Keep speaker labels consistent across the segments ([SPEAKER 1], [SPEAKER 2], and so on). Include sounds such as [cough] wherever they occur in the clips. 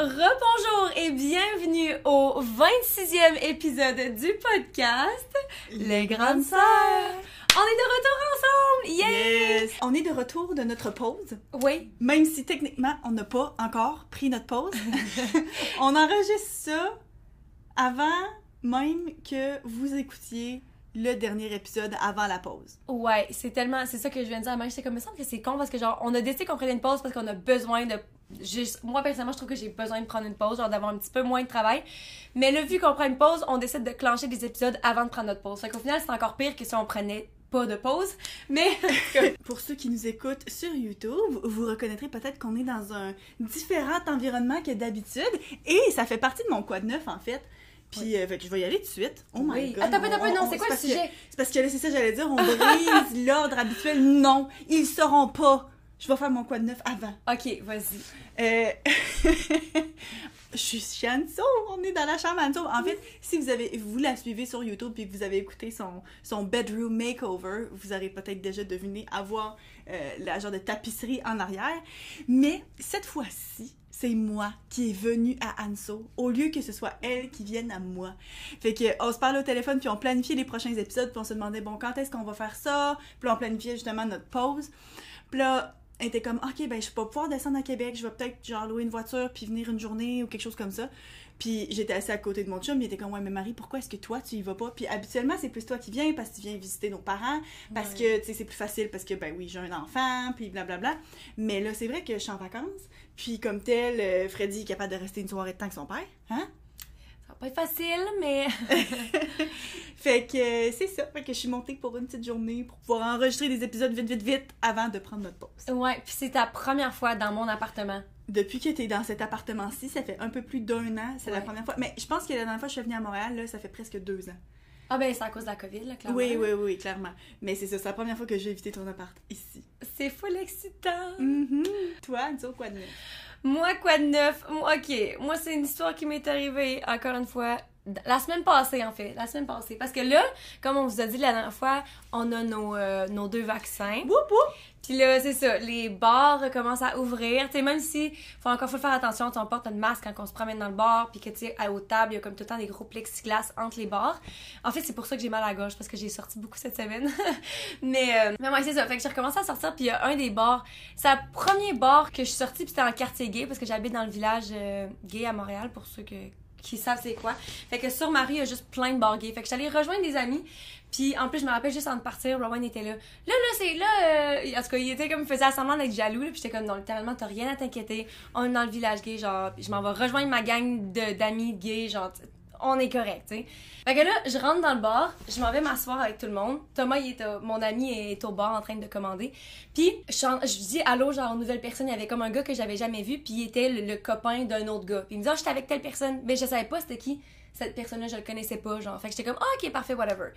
[SPEAKER 1] Rebonjour et bienvenue au 26e épisode du podcast Les Grandes Sœurs. On est de retour ensemble!
[SPEAKER 2] Yes! On est de retour de notre pause.
[SPEAKER 1] Oui.
[SPEAKER 2] Même si techniquement on n'a pas encore pris notre pause. [laughs] on enregistre ça avant même que vous écoutiez le dernier épisode avant la pause.
[SPEAKER 1] Ouais, c'est tellement. C'est ça que je viens de dire à Marie. J'étais comme, il me semble que c'est con parce que, genre, on a décidé qu'on prenait une pause parce qu'on a besoin de. Moi, personnellement, je trouve que j'ai besoin de prendre une pause, genre d'avoir un petit peu moins de travail. Mais là, vu qu'on prend une pause, on décide de clencher des épisodes avant de prendre notre pause. Fait qu'au final, c'est encore pire que si on prenait pas de pause. Mais. [laughs] [laughs]
[SPEAKER 2] Pour ceux qui nous écoutent sur YouTube, vous reconnaîtrez peut-être qu'on est dans un différent environnement que d'habitude. Et ça fait partie de mon quad neuf, en fait. Puis, euh, fait que je vais y aller tout de suite. Oh my
[SPEAKER 1] Oui.
[SPEAKER 2] god.
[SPEAKER 1] Attends, attends,
[SPEAKER 2] On-
[SPEAKER 1] attends, non,
[SPEAKER 2] on-
[SPEAKER 1] c'est quoi le sujet?
[SPEAKER 2] C'est parce que là, c'est ça, j'allais dire, on brise [laughs] l'ordre habituel. Non, ils sauront pas. Je vais faire mon quad neuf avant.
[SPEAKER 1] Ok, vas-y.
[SPEAKER 2] Euh, [laughs] je suis chez Anso, on est dans la chambre Anso. En fait, si vous avez vous la suivez sur YouTube puis que vous avez écouté son, son bedroom makeover, vous aurez peut-être déjà deviné avoir euh, la genre de tapisserie en arrière. Mais cette fois-ci, c'est moi qui est venue à Anso au lieu que ce soit elle qui vienne à moi. Fait que on se parle au téléphone puis on planifie les prochains épisodes puis on se demandait bon quand est-ce qu'on va faire ça? Puis on planifiait justement notre pause. Puis là, elle était comme, OK, ben, je vais pas pouvoir descendre à Québec, je vais peut-être, genre, louer une voiture puis venir une journée ou quelque chose comme ça. Puis j'étais assise à côté de mon chum, il était comme, ouais, mais Marie, pourquoi est-ce que toi, tu y vas pas? Puis habituellement, c'est plus toi qui viens parce que tu viens visiter nos parents, parce que, tu sais, c'est plus facile parce que, ben oui, j'ai un enfant, puis blablabla. Mais là, c'est vrai que je suis en vacances, puis comme tel, euh, Freddy est capable de rester une soirée de temps avec son père, hein?
[SPEAKER 1] Pas facile, mais. [laughs]
[SPEAKER 2] Fait que euh, c'est ça, fait que je suis montée pour une petite journée pour pouvoir enregistrer des épisodes vite, vite, vite avant de prendre notre pause.
[SPEAKER 1] Ouais, puis c'est ta première fois dans mon appartement.
[SPEAKER 2] Depuis que tu es dans cet appartement-ci, ça fait un peu plus d'un an. C'est la première fois. Mais je pense que la dernière fois que je suis venue à Montréal, là, ça fait presque deux ans.
[SPEAKER 1] Ah, ben, c'est à cause de la COVID, là, clairement.
[SPEAKER 2] Oui, oui, oui, clairement. Mais c'est ça, c'est la première fois que j'ai évité ton appart ici.
[SPEAKER 1] C'est full excitant.
[SPEAKER 2] Mhm. Toi, dis quoi de neuf?
[SPEAKER 1] Moi, quoi de neuf? Moi, Ok, moi, c'est une histoire qui m'est arrivée, encore une fois, la semaine passée, en fait. La semaine passée. Parce que là, comme on vous a dit la dernière fois, on a nos, euh, nos deux vaccins.
[SPEAKER 2] Whoop, whoop!
[SPEAKER 1] Puis là, c'est ça, les bars commencent à ouvrir. Tu sais, même si, faut encore faut faire attention, on porte un masque quand on se promène dans le bar, puis que, tu sais, à- aux tables, il y a comme tout le temps des gros plexiglas entre les bars. En fait, c'est pour ça que j'ai mal à la gorge, parce que j'ai sorti beaucoup cette semaine. [laughs] mais, euh, mais ouais, c'est ça. Fait que j'ai recommencé à sortir, puis il y a un des bars. C'est le premier bar que je suis sortie, puis c'était en quartier gay, parce que j'habite dans le village euh, gay à Montréal, pour ceux que, qui savent c'est quoi. Fait que sur ma rue, il y a juste plein de bars gays. Fait que j'allais rejoindre des amis. Puis en plus, je me rappelle juste avant de partir, Rowan était là. Là, là, c'est là. euh, En tout cas, il était comme, faisait semblant d'être jaloux. Là, puis j'étais comme, non, littéralement, t'as rien à t'inquiéter. On est dans le village gay, genre, je m'en vais rejoindre ma gang d'amis gays, genre, on est correct, tu sais. Fait que là, je rentre dans le bar, je m'en vais m'asseoir avec tout le monde. Thomas, il est au- mon ami, est au bar en train de commander. Puis je, je dis allô, genre, aux nouvelles personnes. Il y avait comme un gars que j'avais jamais vu, puis il était le, copain d'un autre gars. Puis il me dit, ah, j'étais avec telle personne. Mais je savais pas c'était qui. Cette personne-là, je le connaissais pas, genre. Fait que j'étais comme, ah, ok, parfait, whatever.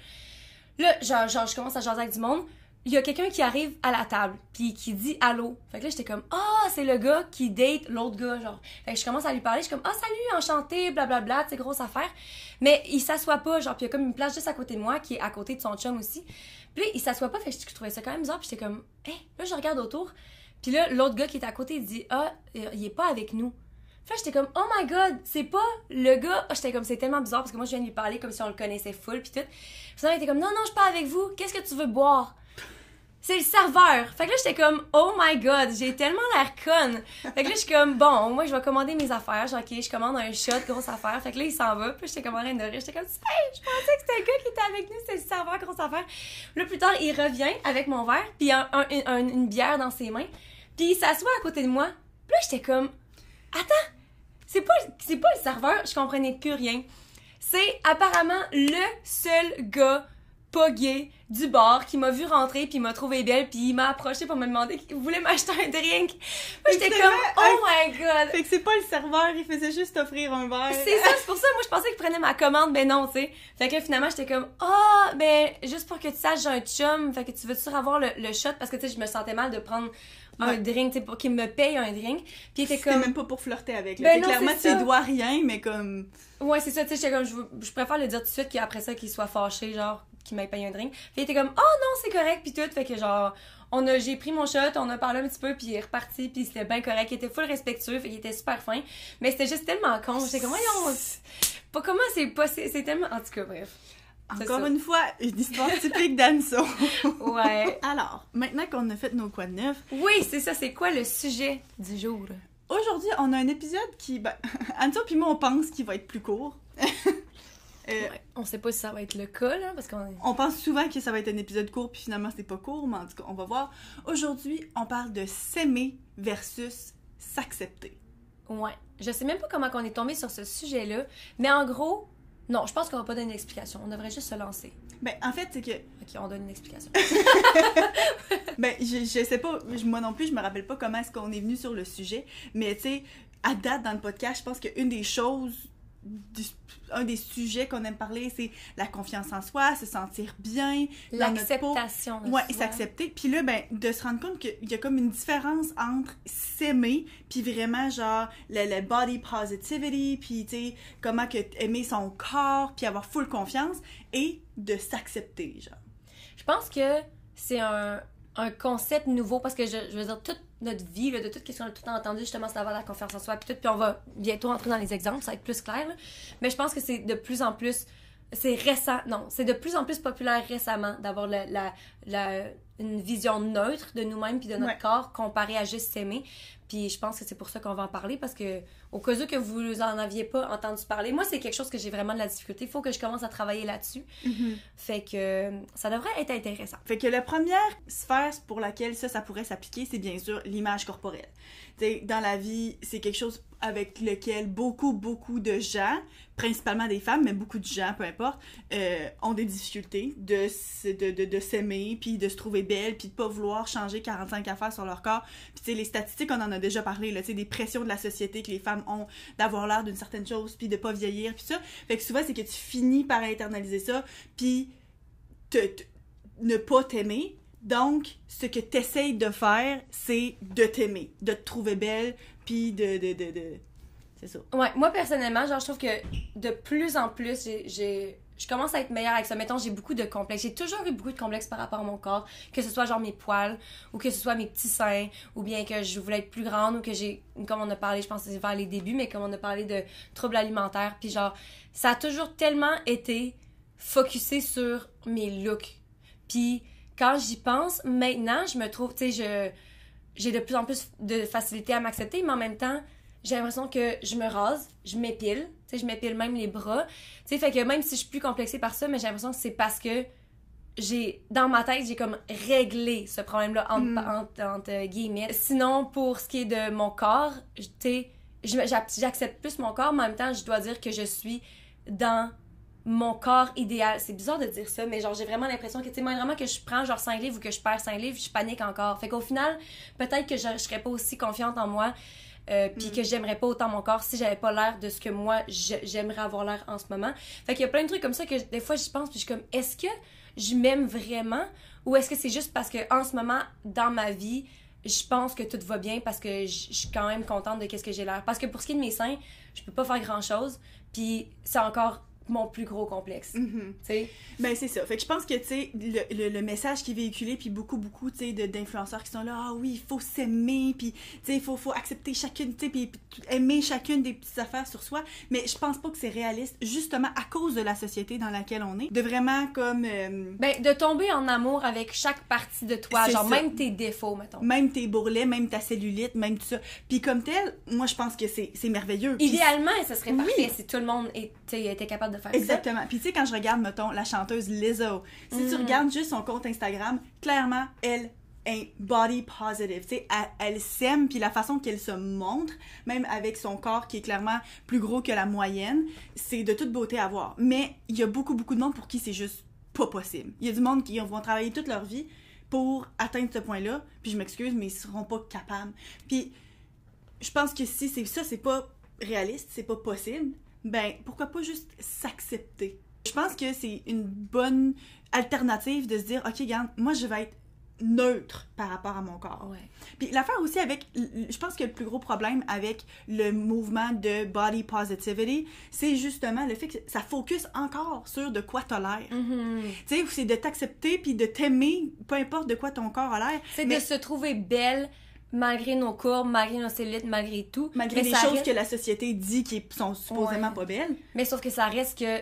[SPEAKER 1] Là, genre, genre, je commence à jaser avec du monde. Il y a quelqu'un qui arrive à la table, puis qui dit allô. Fait que là, j'étais comme, ah, c'est le gars qui date l'autre gars, genre. Fait que je commence à lui parler, je suis comme, ah, salut, enchanté, blablabla, sais, grosse affaire. Mais il s'assoit pas, genre, puis il y a comme une place juste à côté de moi, qui est à côté de son chum aussi. Puis là, il s'assoit pas, fait que je trouvais ça quand même bizarre, puis j'étais comme, hé, là, je regarde autour. Puis là, l'autre gars qui est à côté, il dit, ah, il est pas avec nous. Fait j'étais comme, oh my god, c'est pas le gars. Ah, J'étais comme, c'est tellement bizarre parce que moi, je viens de lui parler comme si on le connaissait full, puis tout. Finalement, il était comme, non, non, je pas avec vous. Qu'est-ce que tu veux boire? C'est le serveur. Fait que là, j'étais comme, oh my god, j'ai tellement l'air conne. Fait que là, je suis comme, bon, moi, je vais commander mes affaires. Genre, ok, je commande un shot, grosse affaire. Fait que là, il s'en va. Puis j'étais comme en train de rire. J'étais comme, hey, je pensais que c'était le gars qui était avec nous, c'était le serveur, grosse affaire. Là, plus tard, il revient avec mon verre, puis un- un- un- une bière dans ses mains. Puis il s'assoit à côté de moi. Puis là, j'étais comme, attends, c'est pas, c'est pas le serveur, je comprenais plus rien. C'est apparemment le seul gars pas gay du bar qui m'a vu rentrer puis m'a trouvé belle puis il m'a approché pour me demander qu'il voulait m'acheter un drink. Moi j'étais comme oh my god.
[SPEAKER 2] Fait que c'est pas le serveur, il faisait juste offrir un verre.
[SPEAKER 1] C'est ça, c'est pour ça moi je pensais qu'il prenait ma commande mais non, tu sais. Fait que là, finalement j'étais comme ah ben juste pour que tu saches j'ai un chum, fait que tu veux toujours avoir le, le shot? Parce que tu sais je me sentais mal de prendre un drink, tu sais pour qu'il me paye un drink. Puis était
[SPEAKER 2] C'était
[SPEAKER 1] comme
[SPEAKER 2] même pas pour flirter avec.
[SPEAKER 1] Ben non,
[SPEAKER 2] clairement, tu dois rien, mais comme.
[SPEAKER 1] Ouais, c'est ça, tu sais, j'étais comme, je, je préfère le dire tout de suite qu'après ça, qu'il soit fâché, genre, qu'il m'ait payé un drink. Puis il était comme, oh non, c'est correct, puis tout. Fait que genre, on a, j'ai pris mon shot, on a parlé un petit peu, puis il est reparti, puis c'était bien correct. Il était full respectueux, fait qu'il était super fin. Mais c'était juste tellement con. J'étais comme, voyons, pas comment c'est pas, c'est tellement, en tout cas, bref.
[SPEAKER 2] Encore une fois, une histoire typique d'Anso. [laughs]
[SPEAKER 1] Ouais.
[SPEAKER 2] Alors, maintenant qu'on a fait nos quoi de neuf,
[SPEAKER 1] Oui, c'est ça, c'est quoi le sujet du jour?
[SPEAKER 2] aujourd'hui, on a un épisode qui. Ben, [laughs] Anso puis moi, on pense qu'il va être plus court. [laughs] Euh,
[SPEAKER 1] Ouais. On sait pas si ça va être le cas, là, parce qu'on.
[SPEAKER 2] On pense souvent que ça va être un épisode court, puis finalement, c'est pas court, mais en tout cas, on va voir. Aujourd'hui, on parle de s'aimer versus s'accepter.
[SPEAKER 1] Ouais. Je sais même pas comment on est tombé sur ce sujet-là, mais en gros, non, je pense qu'on va pas donner une explication. On devrait juste se lancer.
[SPEAKER 2] Ben, en fait, c'est que.
[SPEAKER 1] Ok, on donne une explication. [laughs]
[SPEAKER 2] Ben, je, je sais pas, moi non plus, je me rappelle pas comment est-ce qu'on est venu sur le sujet, mais tu sais, à date dans le podcast, je pense qu'une des choses, un des sujets qu'on aime parler, c'est la confiance en soi, se sentir bien.
[SPEAKER 1] L'acceptation. soi.
[SPEAKER 2] s'accepter. Puis là, ben, de se rendre compte qu'il y a comme une différence entre s'aimer, puis vraiment, genre, le, le body positivity, puis, tu sais, comment que aimer son corps, puis avoir full confiance, et de s'accepter, genre.
[SPEAKER 1] Je pense que c'est un, un concept nouveau parce que je, je veux dire, toute notre vie, là, de tout ce qu'on a tout le temps entendu, justement, c'est d'avoir la confiance en soi, puis tout, puis on va bientôt entrer dans les exemples, ça va être plus clair. là. Mais je pense que c'est de plus en plus. C'est récent, non, c'est de plus en plus populaire récemment d'avoir la, la, la- une vision neutre de nous-mêmes puis de notre
[SPEAKER 2] Ouais.
[SPEAKER 1] corps comparé à juste s'aimer. Puis je pense que c'est pour ça qu'on va en parler parce que au cas où que vous en aviez pas entendu parler, moi c'est quelque chose que j'ai vraiment de la difficulté. Il faut que je commence à travailler là-dessus. Fait que euh, ça devrait être intéressant.
[SPEAKER 2] Fait que la première sphère pour laquelle ça, ça pourrait s'appliquer, c'est bien sûr l'image corporelle. Dans la vie, c'est quelque chose avec lequel beaucoup, beaucoup de gens, principalement des femmes, mais beaucoup de gens, peu importe, euh, ont des difficultés de, de, de, s'aimer, puis de se trouver belle, puis de pas vouloir changer 45 affaires sur leur corps. Puis tu sais, les statistiques, on en a déjà parlé, là, tu sais, des pressions de la société que les femmes ont d'avoir l'air d'une certaine chose, puis de pas vieillir, puis ça. Fait que souvent, c'est que tu finis par internaliser ça, puis ne pas t'aimer. Donc, ce que tu essayes de faire, c'est de t'aimer, de te trouver belle, puis de... de, de, de- C'est ça.
[SPEAKER 1] Ouais, moi personnellement, genre je trouve que de plus en plus, j'ai- je commence à être meilleure avec ça. Mettons, j'ai beaucoup de complexes. J'ai toujours eu beaucoup de complexes par rapport à mon corps, que ce soit genre mes poils, ou que ce soit mes petits seins, ou bien que je voulais être plus grande, ou que j'ai, comme on a parlé, je pense que vers les débuts, mais comme on a parlé de troubles alimentaires, puis genre, ça a toujours tellement été focusé sur mes looks. Puis quand j'y pense, maintenant, je me trouve, tu sais, je j'ai de plus en plus de facilité à m'accepter, mais en même temps, j'ai l'impression que je me rase, je m'épile, tu sais, je m'épile même les bras. Tu sais, fait que même si je suis plus complexée par ça, mais j'ai l'impression que c'est parce que j'ai dans ma tête, j'ai comme réglé ce problème-là entre,
[SPEAKER 2] Mm.
[SPEAKER 1] entre, entre guillemets. Sinon, pour ce qui est de mon corps, tu sais, j'accepte plus mon corps, mais en même temps, je dois dire que je suis dans mon corps idéal. C'est bizarre de dire ça, mais genre, j'ai vraiment l'impression que, tu sais, moi, vraiment que je prends genre 5 livres ou que je perds 5 livres, je panique encore. Fait qu'au final, peut-être que je, je serais pas aussi confiante en moi, euh, puis que j'aimerais pas autant mon corps si j'avais pas l'air de ce que moi, je- j'aimerais avoir l'air en ce moment. Fait qu'il y a plein de trucs comme ça que des fois, j'y pense, puis je suis comme, est-ce que je m'aime vraiment ou est-ce que c'est juste parce que en ce moment, dans ma vie, je pense que tout va bien parce que je je suis quand même contente de qu'est-ce que j'ai l'air. Parce que pour ce qui est de mes seins, je peux pas faire grand-chose, puis c'est encore mon plus gros complexe. Tu sais?
[SPEAKER 2] Ben, c'est ça. Fait que je pense que, tu sais, le, le, le message qui est véhiculé, puis beaucoup, beaucoup, tu sais, d'influenceurs qui sont là, ah oui, il faut s'aimer, puis, tu sais, il faut, faut accepter chacune, tu sais, puis aimer chacune des petites affaires sur soi. Mais je pense pas que c'est réaliste, justement, à cause de la société dans laquelle on est. De vraiment, comme, euh,
[SPEAKER 1] Ben, de tomber en amour avec chaque partie de toi, genre
[SPEAKER 2] ça.
[SPEAKER 1] même tes défauts, mettons.
[SPEAKER 2] même tes bourrelets, même ta cellulite, même tout ça. Puis comme tel, moi, je pense que c'est merveilleux.
[SPEAKER 1] Idéalement, ça serait
[SPEAKER 2] Oui.
[SPEAKER 1] parfait si tout le monde était, était capable de faire ça.
[SPEAKER 2] Exactement. Puis tu sais, quand je regarde, mettons, la chanteuse Lizzo, si tu
[SPEAKER 1] Mhm.
[SPEAKER 2] regardes juste son compte Instagram, clairement, elle est body positive. Tu sais, elle, elle s'aime, puis la façon qu'elle se montre, même avec son corps qui est clairement plus gros que la moyenne, c'est de toute beauté à voir. Mais il y a beaucoup, beaucoup de monde pour qui c'est juste pas possible. Il y a du monde qui vont travailler toute leur vie pour atteindre ce point-là, puis je m'excuse, mais ils seront pas capables. Puis je pense que si c'est ça, c'est pas réaliste, c'est pas possible, ben pourquoi pas juste s'accepter? Je pense que c'est une bonne alternative de se dire, ok, regarde, moi je vais être neutre par rapport à mon corps.
[SPEAKER 1] Ouais.
[SPEAKER 2] Puis l'affaire aussi avec, je pense que le plus gros problème avec le mouvement de body positivity, c'est justement le fait que ça focus encore sur de quoi t'as l'air.
[SPEAKER 1] Mhm.
[SPEAKER 2] Tu sais, c'est de t'accepter puis de t'aimer, peu importe de quoi ton corps a l'air.
[SPEAKER 1] C'est
[SPEAKER 2] Mais-
[SPEAKER 1] de se trouver belle malgré nos courbes, malgré nos cellulites, malgré tout.
[SPEAKER 2] Malgré les choses
[SPEAKER 1] reste-
[SPEAKER 2] que la société dit qui sont supposément
[SPEAKER 1] Ouais.
[SPEAKER 2] pas belles.
[SPEAKER 1] Mais sauf que ça reste que.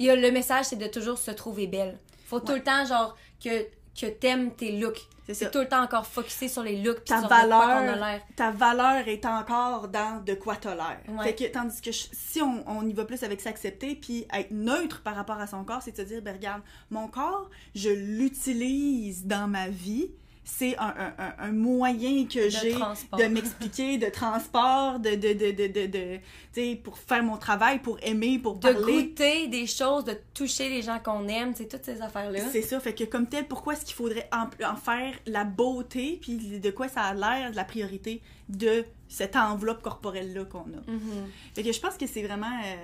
[SPEAKER 1] Il y a le message, c'est de toujours se trouver belle. Faut tout le temps, genre, que, que t'aimes tes looks.
[SPEAKER 2] C'est
[SPEAKER 1] tout le temps encore focusé sur les looks, puis
[SPEAKER 2] Ta
[SPEAKER 1] sur quoi
[SPEAKER 2] valeur,
[SPEAKER 1] l'air.
[SPEAKER 2] ta valeur est encore dans de quoi t'as l'air.
[SPEAKER 1] Ouais.
[SPEAKER 2] Fait que, tandis que je- si on, on y va plus avec s'accepter puis être neutre par rapport à son corps, c'est de se dire, ben regarde, mon corps, je l'utilise dans ma vie. C'est un, un- un- moyen que j'ai de m'expliquer, de transport, de, de, de, de, de, de- tu sais, pour faire mon travail, pour aimer, pour
[SPEAKER 1] De
[SPEAKER 2] parler.
[SPEAKER 1] goûter des choses, de toucher les gens qu'on aime, c'est toutes ces affaires-là.
[SPEAKER 2] C'est ça, fait que comme tel, pourquoi est-ce qu'il faudrait en, en faire la beauté, puis de quoi ça a l'air, de la priorité de cette enveloppe corporelle-là qu'on a?
[SPEAKER 1] Mhm.
[SPEAKER 2] Fait que je pense que c'est vraiment, euh,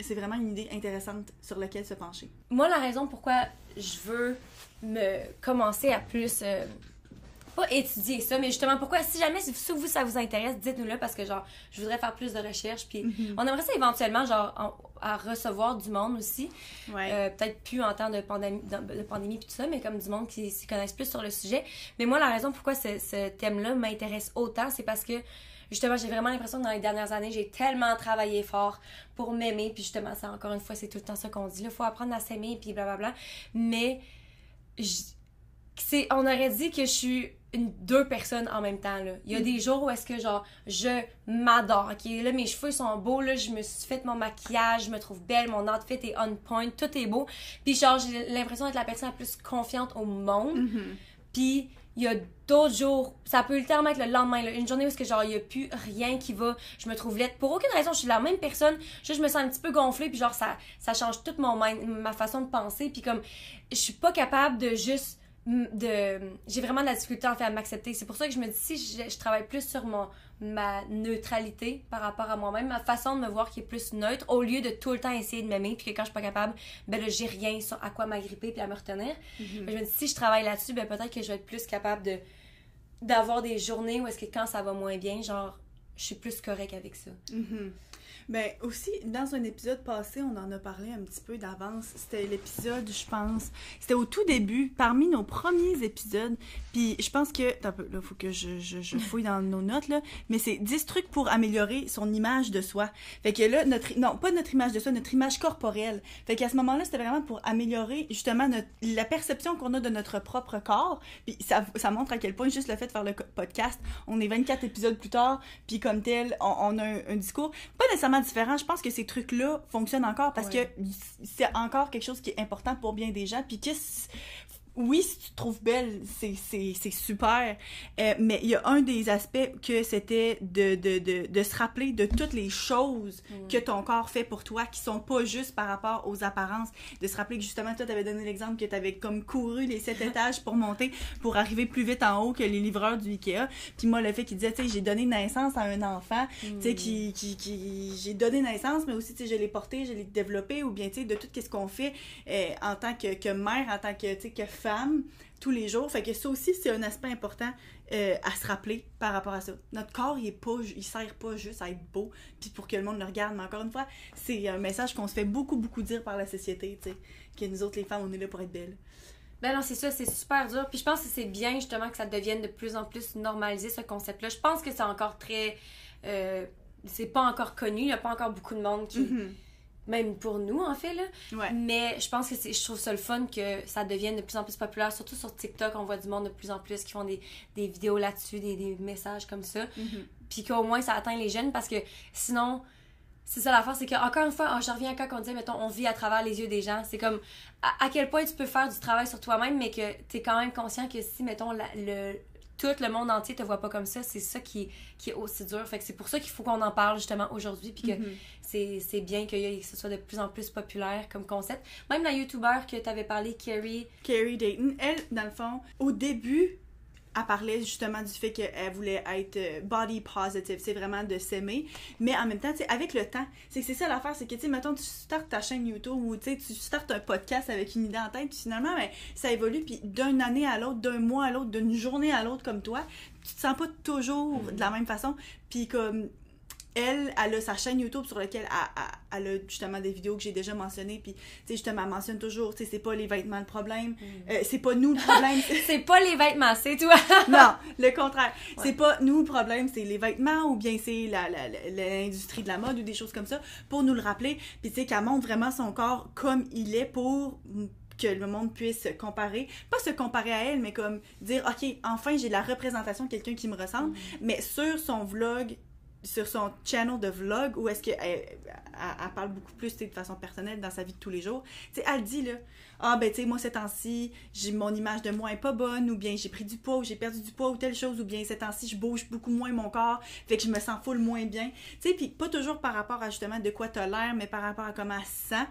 [SPEAKER 2] c'est vraiment une idée intéressante sur laquelle se pencher.
[SPEAKER 1] Moi, la raison pourquoi je veux me commencer à plus. euh, pas étudier ça, mais justement, pourquoi, si jamais si vous, ça vous intéresse, dites-nous-le parce que, genre, je voudrais faire plus de recherches. Puis, on aimerait ça éventuellement, genre, en- à recevoir du monde aussi.
[SPEAKER 2] Ouais.
[SPEAKER 1] Euh, peut-être plus en temps de pandémie, de, pandémie puis tout ça, mais comme du monde qui s'y connaissent plus sur le sujet. Mais moi, la raison pourquoi ce, ce thème-là m'intéresse autant, c'est parce que justement, j'ai vraiment l'impression que dans les dernières années, j'ai tellement travaillé fort pour m'aimer. Puis justement, ça, encore une fois, c'est tout le temps ça qu'on dit. Il faut apprendre à s'aimer, puis blablabla. Mais c'est, on aurait dit que je suis une, deux personnes en même temps. Là. Il y a des jours où est-ce que genre je m'adore. ok? Là, mes cheveux sont beaux, là, je me suis fait mon maquillage, je me trouve belle, mon outfit est on point, tout est beau. Puis genre, j'ai l'impression d'être la personne la plus confiante au monde.
[SPEAKER 2] Mhm.
[SPEAKER 1] Puis il y a d'autres jours, ça peut littéralement être le lendemain, là, une journée où est-ce que genre il y a plus rien qui va, je me trouve laide. Pour aucune raison, je suis la même personne, juste je me sens un petit peu gonflée puis genre ça ça change toute mon mind- ma façon de penser puis comme je suis pas capable de juste de j'ai vraiment de la difficulté en fait à m'accepter. C'est pour ça que je me dis si je, je travaille plus sur mon ma neutralité par rapport à moi-même, ma façon de me voir qui est plus neutre au lieu de tout le temps essayer de m'aimer puis que quand je suis pas capable, ben là j'ai rien sur à quoi m'agripper puis à me retenir.
[SPEAKER 2] Mhm.
[SPEAKER 1] Je me dis, si je travaille là-dessus, ben peut-être que je vais être plus capable de d'avoir des journées où est-ce que quand ça va moins bien, genre, je suis plus correct avec ça.
[SPEAKER 2] Mhm. Ben aussi, dans un épisode passé, on en a parlé un petit peu d'avance. C'était l'épisode, je pense, c'était au tout début, parmi nos premiers épisodes. Puis je pense que, un peu, là, faut que je, je, fouille dans nos notes, là. Mais c'est 10 trucs pour améliorer son image de soi. Fait que là, notre, non, pas notre image de soi, notre image corporelle. Fait qu'à ce moment-là, c'était vraiment pour améliorer, justement, la perception qu'on a de notre propre corps. Puis ça, ça montre à quel point, juste le fait de faire le podcast, on est 24 épisodes plus tard, puis comme tel, on, a un, un discours pas nécessairement différent. Je pense que ces trucs-là fonctionnent encore parce
[SPEAKER 1] Ouais.
[SPEAKER 2] que c'est encore quelque chose qui est important pour bien des gens. Puis que oui, si tu te trouves belle, c'est, super. Euh, mais il y a un des aspects que c'était de, de, de, de se rappeler de toutes les choses que ton corps fait pour toi, qui sont pas juste par rapport aux apparences. De se rappeler que justement, toi, t'avais donné l'exemple que t'avais comme couru les sept [laughs] étages pour monter, pour arriver plus vite en haut que les livreurs du Ikea. Puis moi, le fait qu'il disait, tu sais, j'ai donné naissance à un enfant, tu sais, qui, qui, qui j'ai donné naissance, mais aussi, tu sais, je l'ai porté, je l'ai développé, ou bien, tu sais, de tout ce qu'on fait euh, en tant que, que mère, en tant que, tu sais, que femme, tous les jours. Fait que ça aussi, c'est un aspect important euh, à se rappeler par rapport à ça. Notre corps, il est pas, il sert pas juste à être beau, puis pour que le monde le regarde, mais encore une fois, c'est un message qu'on se fait beaucoup, beaucoup dire par la société, tu sais, que nous autres, les femmes, on est là pour être belles.
[SPEAKER 1] Ben non, c'est ça, c'est super dur. Puis je pense que c'est bien justement que ça devienne de plus en plus normalisé ce concept-là. Je pense que c'est encore très. euh, c'est pas encore connu, il y a pas encore beaucoup de monde qui.
[SPEAKER 2] Mhm.
[SPEAKER 1] Même pour nous, en fait, là.
[SPEAKER 2] Ouais.
[SPEAKER 1] Mais je pense que c'est, je trouve ça le fun que ça devienne de plus en plus populaire. Surtout sur TikTok, on voit du monde de plus en plus qui font des, des vidéos là-dessus, des, des messages comme ça.
[SPEAKER 2] Mhm.
[SPEAKER 1] Puis qu'au moins ça atteint les jeunes parce que sinon, c'est ça l'affaire, c'est que encore une fois, je reviens à quand on disait, mettons, on vit à travers les yeux des gens. C'est comme à, à quel point tu peux faire du travail sur toi-même, mais que tu es quand même conscient que si, mettons, la- le, tout le monde entier te voit pas comme ça, c'est ça qui, qui est aussi dur. Fait que c'est pour ça qu'il faut qu'on en parle justement aujourd'hui, puis que
[SPEAKER 2] Mhm.
[SPEAKER 1] c'est c'est bien que, que ce soit de plus en plus populaire comme concept. Même la YouTuber que tu avais parlé, Carrie,
[SPEAKER 2] Carrie Dayton, elle, dans le fond, au début, elle parlait justement du fait qu'elle voulait être euh, body positive, c'est vraiment de s'aimer. Mais en même temps, tu sais, avec le temps, c'est que c'est ça l'affaire, c'est que, tu sais, mettons, tu startes ta chaîne YouTube ou, tu sais, tu startes un podcast avec une idée en tête, puis finalement, ben, ça évolue, puis d'une année à l'autre, d'un mois à l'autre, d'une journée à l'autre comme toi, tu te sens pas toujours de la même façon. Puis comme elle, elle a sa chaîne YouTube sur laquelle elle, elle- elle a justement des vidéos que j'ai déjà mentionnées. Puis, tu sais, justement, elle mentionne toujours, tu sais, c'est pas les vêtements le problème, euh, c'est pas nous le problème. [laughs] c'est-
[SPEAKER 1] pas les vêtements, c'est toi. [laughs]
[SPEAKER 2] non, le contraire.
[SPEAKER 1] Ouais.
[SPEAKER 2] C'est pas nous le problème, c'est les vêtements ou bien c'est la- la- la- l'industrie de la mode ou des choses comme ça pour nous le rappeler. Puis, tu sais, qu'elle montre vraiment son corps comme il est pour que le monde puisse se comparer. Pas se comparer à elle, mais comme dire, OK, enfin, j'ai la représentation de quelqu'un qui me ressemble. Mais sur son vlog, sur son channel de vlog, où est-ce qu'elle elle, elle parle beaucoup plus de façon personnelle dans sa vie de tous les jours, tu sais, elle dit là, ah ben tu sais, moi ces temps-ci, mon image de moi est pas bonne, ou bien j'ai pris du poids, ou j'ai perdu du poids, ou telle chose, ou bien ces temps-ci, je bouge beaucoup moins mon corps, fait que je me sens full moins bien. Tu sais, puis pas toujours par rapport à justement de quoi t'as l'air, mais par rapport à comment elle se sent.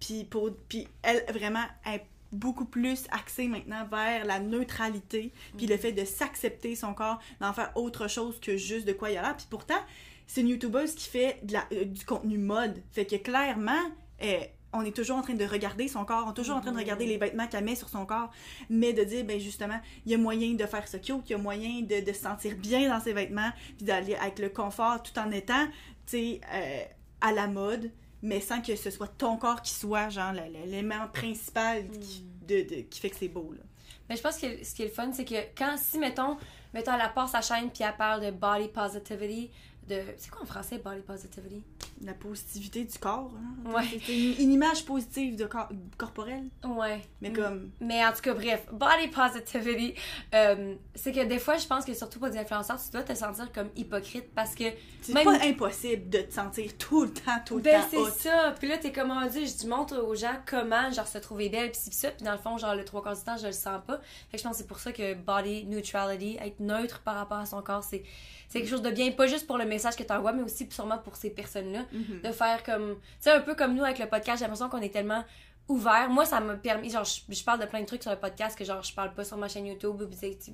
[SPEAKER 2] Puis pour, puis elle, vraiment, elle beaucoup plus axée maintenant vers la neutralité, puis le fait de s'accepter son corps, d'en faire autre chose que juste de quoi il a l'air. Puis pourtant, c'est une youtubeuse qui fait de la- euh, du contenu mode. Fait que clairement, euh, on est toujours en train de regarder son corps, on est toujours en train de regarder les vêtements qu'elle met sur son corps, mais de dire, ben justement, il y a moyen de faire ce cute, il y a moyen de, de se sentir bien dans ses vêtements, puis d'aller avec le confort tout en étant, tu sais, euh, à la mode, mais sans que ce soit ton corps qui soit, genre, l'élément principal qui, de, de- qui fait que c'est beau, là.
[SPEAKER 1] Mais je pense que ce qui est le fun, c'est que quand, si, mettons, mettons, elle part sa chaîne puis elle parle de body positivity, de. C'est quoi en français, body positivity?
[SPEAKER 2] La positivité du corps, hein.
[SPEAKER 1] Ouais.
[SPEAKER 2] C'est une, une image positive de corps, corporelle,
[SPEAKER 1] Ouais.
[SPEAKER 2] mais
[SPEAKER 1] Mm.
[SPEAKER 2] comme...
[SPEAKER 1] Mais en tout cas, bref, body positivity, euh, c'est que des fois, je pense que surtout pour des influenceurs, tu dois te sentir comme hypocrite parce que.
[SPEAKER 2] C'est
[SPEAKER 1] Même-
[SPEAKER 2] pas impossible de te sentir tout le temps, tout le
[SPEAKER 1] Ben,
[SPEAKER 2] temps
[SPEAKER 1] c'est
[SPEAKER 2] hot.
[SPEAKER 1] ça. Puis là, t'es comme on dit, je montre aux gens comment, genre, se trouver belle, pis ça. Puis dans le fond, genre, le trois quarts du temps, je le sens pas. Fait que je pense que c'est pour ça que body neutrality, être neutre par rapport à son corps, c'est c'est quelque chose de bien, pas juste pour le message que t'envoies, mais aussi sûrement pour ces personnes-là.
[SPEAKER 2] Mhm.
[SPEAKER 1] De faire comme. Tu sais, un peu comme nous avec le podcast, j'ai l'impression qu'on est tellement ouvert. Moi, ça m'a permis, genre, je, je parle de plein de trucs sur le podcast que, genre, je parle pas sur ma chaîne YouTube ou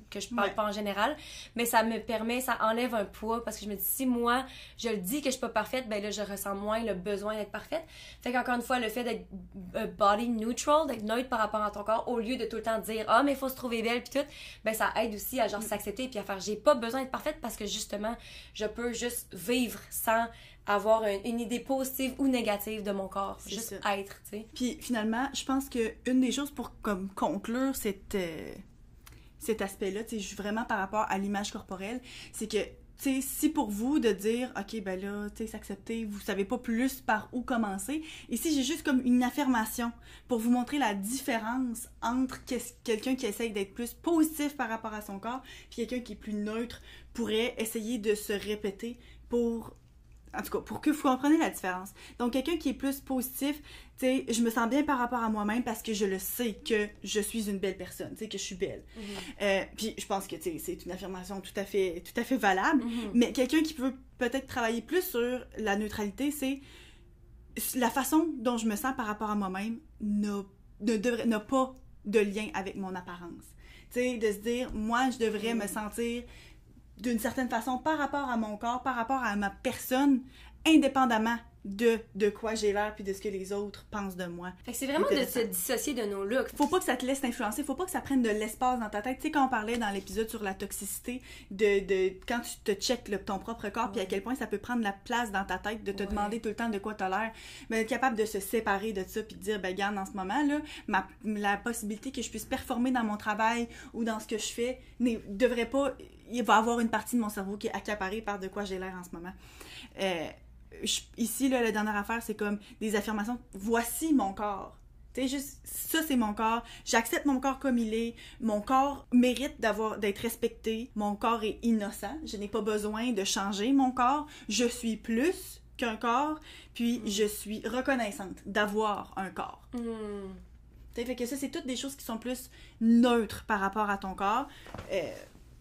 [SPEAKER 1] que je parle
[SPEAKER 2] Ouais.
[SPEAKER 1] pas en général. Mais ça me permet, ça enlève un poids parce que je me dis, si moi, je le dis que je suis pas parfaite, ben là, je ressens moins le besoin d'être parfaite. Fait qu'encore une fois, le fait d'être euh, body neutral, d'être neutre par rapport à ton corps, au lieu de tout le temps dire, ah, mais il faut se trouver belle, puis tout, ben ça aide aussi à, genre, s'accepter puis à faire, j'ai pas besoin d'être parfaite parce que justement, je peux juste vivre sans avoir un- une idée positive ou négative de mon corps. Juste
[SPEAKER 2] ça.
[SPEAKER 1] être, tu sais.
[SPEAKER 2] Puis finalement, je pense que une des choses pour comme conclure cette, euh, cet aspect-là, tu sais, vraiment par rapport à l'image corporelle, c'est que tu sais, si pour vous de dire, OK, ben là, tu sais, s'accepter, vous savez pas plus par où commencer, ici, j'ai juste comme une affirmation pour vous montrer la différence entre quelqu'un qui essaye d'être plus positif par rapport à son corps, puis quelqu'un qui est plus neutre pourrait essayer de se répéter pour en tout cas, pour que vous compreniez la différence. Donc, quelqu'un qui est plus positif, tu sais, je me sens bien par rapport à moi-même parce que je le sais que je suis une belle personne, tu sais, que je suis belle. Euh, puis, je pense que, tu sais, c'est une affirmation tout à fait, tout à fait valable.
[SPEAKER 1] Mhm.
[SPEAKER 2] Mais quelqu'un qui peut peut-être travailler plus sur la neutralité, c'est la façon dont je me sens par rapport à moi-même n'a pas de lien avec mon apparence. Tu sais, de se dire, moi, je devrais me sentir d'une certaine façon par rapport à mon corps, par rapport à ma personne, indépendamment de, de quoi j'ai l'air puis de ce que les autres pensent de moi.
[SPEAKER 1] Fait que c'est vraiment de se dissocier de nos looks.
[SPEAKER 2] Faut pas que ça te laisse influencer, faut pas que ça prenne de l'espace dans ta tête. Tu sais, quand on parlait dans l'épisode sur la toxicité, de, de quand tu te checkes le- ton propre corps, puis à quel point ça peut prendre la place dans ta tête, de te
[SPEAKER 1] Ouais.
[SPEAKER 2] demander tout le temps de quoi t'as l'air, mais être capable de se séparer de ça, puis de dire, ben, regarde, en ce moment, là, ma, la possibilité que je puisse performer dans mon travail ou dans ce que je fais, n'est- devrait pas. Il va y avoir une partie de mon cerveau qui est accaparée par de quoi j'ai l'air en ce moment. Euh, je- ici, là, la dernière affaire, c'est comme des affirmations. Voici mon corps. Tu juste, ça, c'est mon corps. J'accepte mon corps comme il est. Mon corps mérite d'avoir, d'être respecté. Mon corps est innocent. Je n'ai pas besoin de changer mon corps. Je suis plus qu'un corps. Puis, je suis reconnaissante d'avoir un corps.
[SPEAKER 1] Hmm.
[SPEAKER 2] Tu fait que ça, c'est toutes des choses qui sont plus neutres par rapport à ton corps. Euh,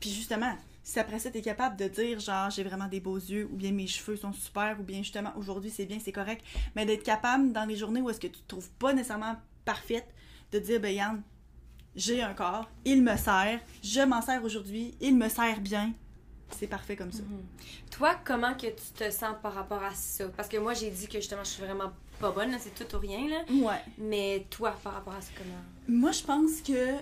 [SPEAKER 2] Puis justement, si après ça, t'es capable de dire, genre, j'ai vraiment des beaux yeux, ou bien mes cheveux sont super, ou bien justement, aujourd'hui, c'est bien, c'est correct, mais d'être capable, dans les journées où est-ce que tu te trouves pas nécessairement parfaite, de dire, ben Yann, j'ai un corps, il me sert, je m'en sers aujourd'hui, il me sert bien, c'est parfait comme ça.
[SPEAKER 1] Toi, comment que tu te sens par rapport à ça? Parce que moi, j'ai dit que justement, je suis vraiment pas bonne, c'est tout ou rien, là.
[SPEAKER 2] Ouais.
[SPEAKER 1] Mais toi, par rapport à ça, comment?
[SPEAKER 2] Moi, je pense que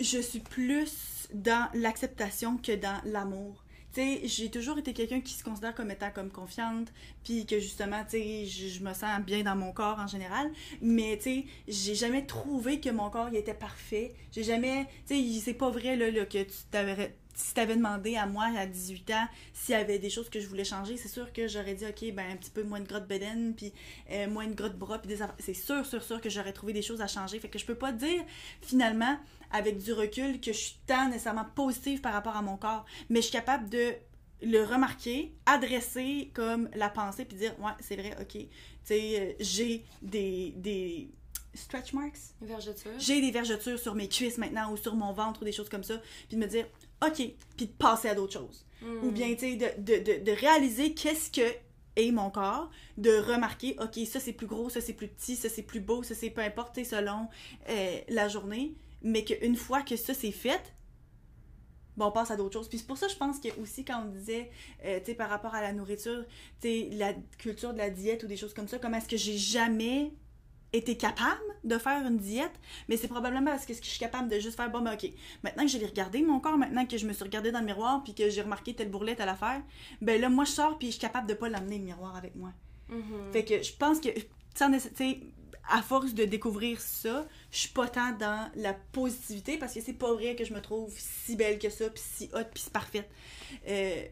[SPEAKER 2] je suis plus dans l'acceptation que dans l'amour. Tu sais, j'ai toujours été quelqu'un qui se considère comme étant comme confiante, puis que justement, tu sais, je, je me sens bien dans mon corps en général, mais tu sais, j'ai jamais trouvé que mon corps il était parfait. J'ai jamais, tu sais, c'est pas vrai là, là, que tu t'avais si t'avais demandé à moi à 18 ans s'il y avait des choses que je voulais changer, c'est sûr que j'aurais dit ok ben un petit peu moins de grotte bedaine puis euh, moins de grotte bras puis des. C'est sûr sûr sûr que j'aurais trouvé des choses à changer. Fait que je peux pas dire finalement avec du recul que je suis tant nécessairement positive par rapport à mon corps, mais je suis capable de le remarquer, adresser comme la pensée puis dire ouais c'est vrai ok. Tu sais euh, j'ai des des stretch marks. J'ai des vergetures sur mes cuisses maintenant ou sur mon ventre ou des choses comme ça, puis de me dire, OK, puis de passer à d'autres choses.
[SPEAKER 1] Hmm.
[SPEAKER 2] Ou bien, tu sais, de, de, de, de réaliser qu'est-ce que est mon corps, de remarquer, OK, ça c'est plus gros, ça c'est plus petit, ça c'est plus beau, ça c'est peu importe, selon euh, la journée, mais qu'une fois que ça c'est fait, bon, on passe à d'autres choses. Puis c'est pour ça, je pense que aussi quand on disait, euh, tu sais, par rapport à la nourriture, tu sais, la culture de la diète ou des choses comme ça, comment est-ce que j'ai jamais été capable de faire une diète, mais c'est probablement parce que je suis capable de juste faire bon ben ok, maintenant que j'ai regardé mon corps, maintenant que je me suis regardée dans le miroir puis que j'ai remarqué telle bourrelette à l'affaire, ben là moi je sors puis je suis capable de pas l'amener le miroir avec moi.
[SPEAKER 1] Mhm.
[SPEAKER 2] Fait que je pense que tu sais, à force de découvrir ça, je suis pas tant dans la positivité parce que c'est pas vrai que je me trouve si belle que ça puis si hot puis si parfaite. Euh,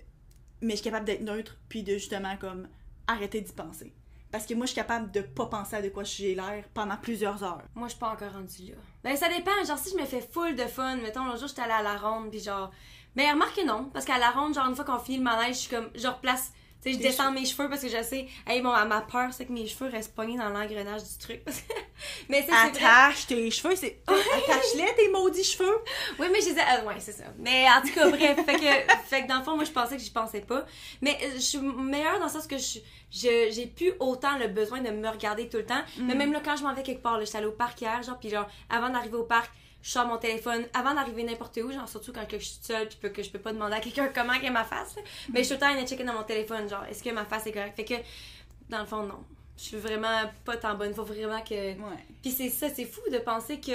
[SPEAKER 2] mais je suis capable d'être neutre puis de justement comme arrêter d'y penser. Parce que moi, je suis capable de pas penser à de quoi j'ai l'air pendant plusieurs heures.
[SPEAKER 1] Moi, je suis pas encore rendue là. Ben, ça dépend. Genre, si je me fais full de fun, mettons, l'autre jour, j'étais allée à la ronde, puis genre. Mais remarque que non, parce qu'à la ronde, genre, une fois qu'on finit le manège, je suis comme. Je replace. Sais, je descends mes cheveux parce que je sais. Hey, bon, ma peur, c'est que mes cheveux restent pognés dans l'engrenage du truc. [laughs] mais c'est.
[SPEAKER 2] Attache tes cheveux, c'est. [laughs] Attache-les tes maudits cheveux!
[SPEAKER 1] Oui, mais je disais, ah, ouais, c'est ça. Mais en tout cas, bref, fait que, [laughs] fait que dans le fond, moi, je pensais que j'y pensais pas. Mais euh, je suis meilleure dans le sens que je je- j'ai plus autant le besoin de me regarder tout le temps. Mais même là, quand je m'en vais quelque part, là, j'étais allée au parc hier, genre, puis genre, avant d'arriver au parc, je sors mon téléphone, avant d'arriver n'importe où, genre, surtout quand que je suis seule, puis que je peux pas demander à quelqu'un [laughs] comment est ma face, là. Mais je suis tout le temps à checker dans mon téléphone, genre, est-ce que ma face est correcte? Fait que, dans le fond, non. Je suis vraiment pas tant bonne. Faut vraiment que.
[SPEAKER 2] Ouais.
[SPEAKER 1] Puis c'est ça, c'est fou de penser que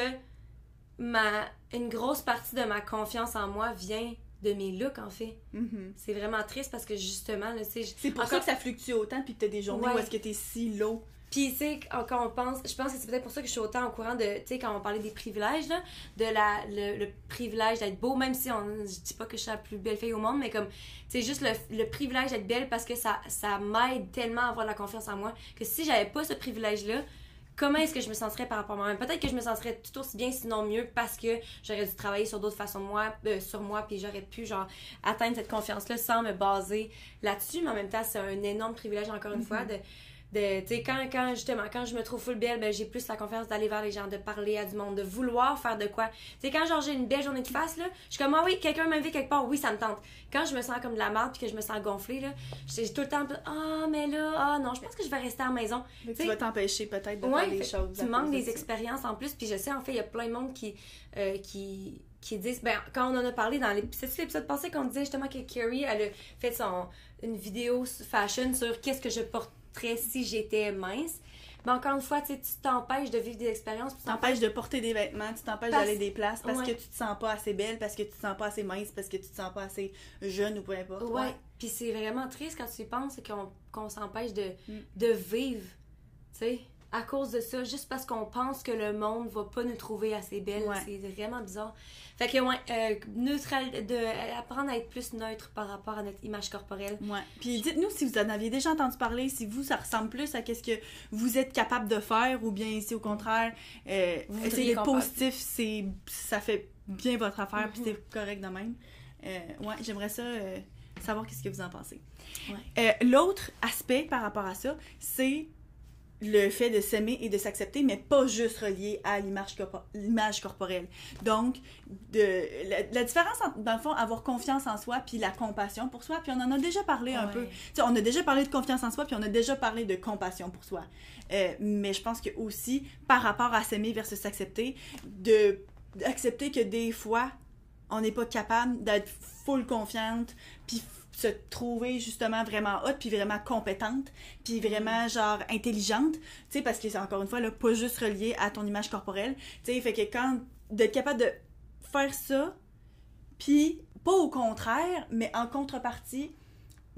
[SPEAKER 1] ma une grosse partie de ma confiance en moi vient de mes looks en fait.
[SPEAKER 2] Mhm.
[SPEAKER 1] C'est vraiment triste parce que justement là, tu sais, je-
[SPEAKER 2] C'est pour ça que ça fluctue autant, puis que t'as des journées
[SPEAKER 1] Ouais.
[SPEAKER 2] où est-ce que t'es si low.
[SPEAKER 1] Puis, tu sais, quand on pense, je pense que c'est peut-être pour ça que je suis autant au courant de, tu sais, quand on parlait des privilèges, là, de la, le, le privilège d'être beau, même si on, je dis pas que je suis la plus belle fille au monde, mais comme, tu sais, juste le, le privilège d'être belle parce que ça, ça m'aide tellement à avoir de la confiance en moi que si j'avais pas ce privilège-là, comment est-ce que je me sentirais par rapport à moi-même? Peut-être que je me sentirais tout aussi bien, sinon mieux, parce que j'aurais dû travailler sur d'autres façons de moi, euh, sur moi, puis j'aurais pu, genre, atteindre cette confiance-là sans me baser là-dessus, mais en même temps, c'est un énorme privilège, encore une fois, de de tu sais quand quand justement quand je me trouve full belle ben j'ai plus la confiance d'aller vers les gens de parler à du monde de vouloir faire de quoi tu sais quand genre j'ai une belle journée de face là je suis comme ah oui quelqu'un m'invite quelque part oui ça me tente quand je me sens comme de la merde puis que je me sens gonflée là j'ai tout le temps ah mais là ah non je pense que je vais rester à la maison T'sais,
[SPEAKER 2] tu vas t'empêcher peut-être de
[SPEAKER 1] Ouais,
[SPEAKER 2] faire des
[SPEAKER 1] fait-
[SPEAKER 2] choses.
[SPEAKER 1] tu manques des expériences en plus. Puis je sais, en fait, il y a plein de monde qui, euh, qui, qui disent. Ben, quand on en a parlé dans l'épisode, l'épisode passé qu'on disait justement que Carrie, elle a fait son, une vidéo fashion sur qu'est-ce que je si j'étais mince. Mais encore une fois, tu t'empêches de vivre des expériences.
[SPEAKER 2] Tu t'empêches de porter des vêtements, tu t'empêches
[SPEAKER 1] Parce-
[SPEAKER 2] d'aller des places parce
[SPEAKER 1] Ouais.
[SPEAKER 2] que tu te sens pas assez belle, parce que tu te sens pas assez mince, parce que tu te sens pas assez jeune ou peu importe.
[SPEAKER 1] Ouais. Puis c'est vraiment triste quand tu y penses qu'on qu'on s'empêche de,
[SPEAKER 2] Mm.
[SPEAKER 1] de vivre, tu sais, à cause de ça, juste parce qu'on pense que le monde va pas nous trouver assez belles.
[SPEAKER 2] Ouais.
[SPEAKER 1] C'est vraiment bizarre. Fait que, ouais, euh, neutral, de, apprendre à être plus neutre par rapport à notre image corporelle.
[SPEAKER 2] Ouais. Puis dites-nous si vous en aviez déjà entendu parler, si vous, ça ressemble plus à qu'est-ce que vous êtes capable de faire ou bien si au contraire, euh,
[SPEAKER 1] Vous
[SPEAKER 2] essayez d'être positif, c'est, ça fait bien votre affaire puis
[SPEAKER 1] Mhm.
[SPEAKER 2] c'est correct de même. Euh, ouais, j'aimerais ça euh, savoir qu'est-ce que vous en pensez.
[SPEAKER 1] Ouais.
[SPEAKER 2] Euh, l'autre aspect par rapport à ça, c'est le fait de s'aimer et de s'accepter, mais pas juste relié à l'image corpo- l'image corporelle. Donc, de, la, la différence entre, dans le fond, avoir confiance en soi puis la compassion pour soi, puis on en a déjà parlé un
[SPEAKER 1] Ouais.
[SPEAKER 2] peu. Tu sais, on a déjà parlé de confiance en soi, puis on a déjà parlé de compassion pour soi. Euh, mais je pense que aussi, par rapport à s'aimer versus s'accepter, de d'accepter que des fois, on n'est pas capable d'être full confiante, puis se trouver justement vraiment hot, puis vraiment compétente, puis vraiment genre intelligente, tu sais, parce que c'est encore une fois là, pas juste relié à ton image corporelle, tu sais, fait que quand d'être capable de faire ça, puis pas au contraire, mais en contrepartie,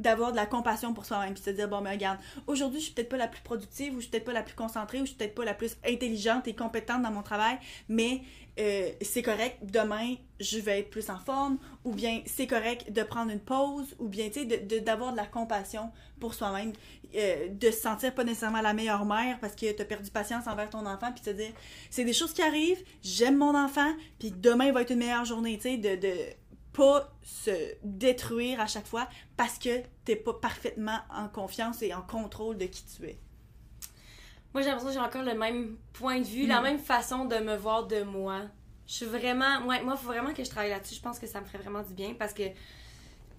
[SPEAKER 2] d'avoir de la compassion pour soi-même, puis se dire, bon, mais regarde, aujourd'hui, je suis peut-être pas la plus productive, ou je suis peut-être pas la plus concentrée, ou je suis peut-être pas la plus intelligente et compétente dans mon travail, mais euh, c'est correct, demain, je vais être plus en forme, ou bien c'est correct de prendre une pause, ou bien, tu sais, de- de- d'avoir de, la compassion pour soi-même, euh, de se sentir pas nécessairement la meilleure mère parce que t'as perdu patience envers ton enfant, puis te dire, c'est des choses qui arrivent, j'aime mon enfant, puis demain va être une meilleure journée, tu sais, de, de pas se détruire à chaque fois parce que t'es pas parfaitement en confiance et en contrôle de qui tu es.
[SPEAKER 1] Moi, j'ai l'impression que j'ai encore le même point de vue, la
[SPEAKER 2] Mm.
[SPEAKER 1] même façon de me voir de moi. Je suis vraiment. Ouais, moi, il faut vraiment que je travaille là-dessus. Je pense que ça me ferait vraiment du bien parce que,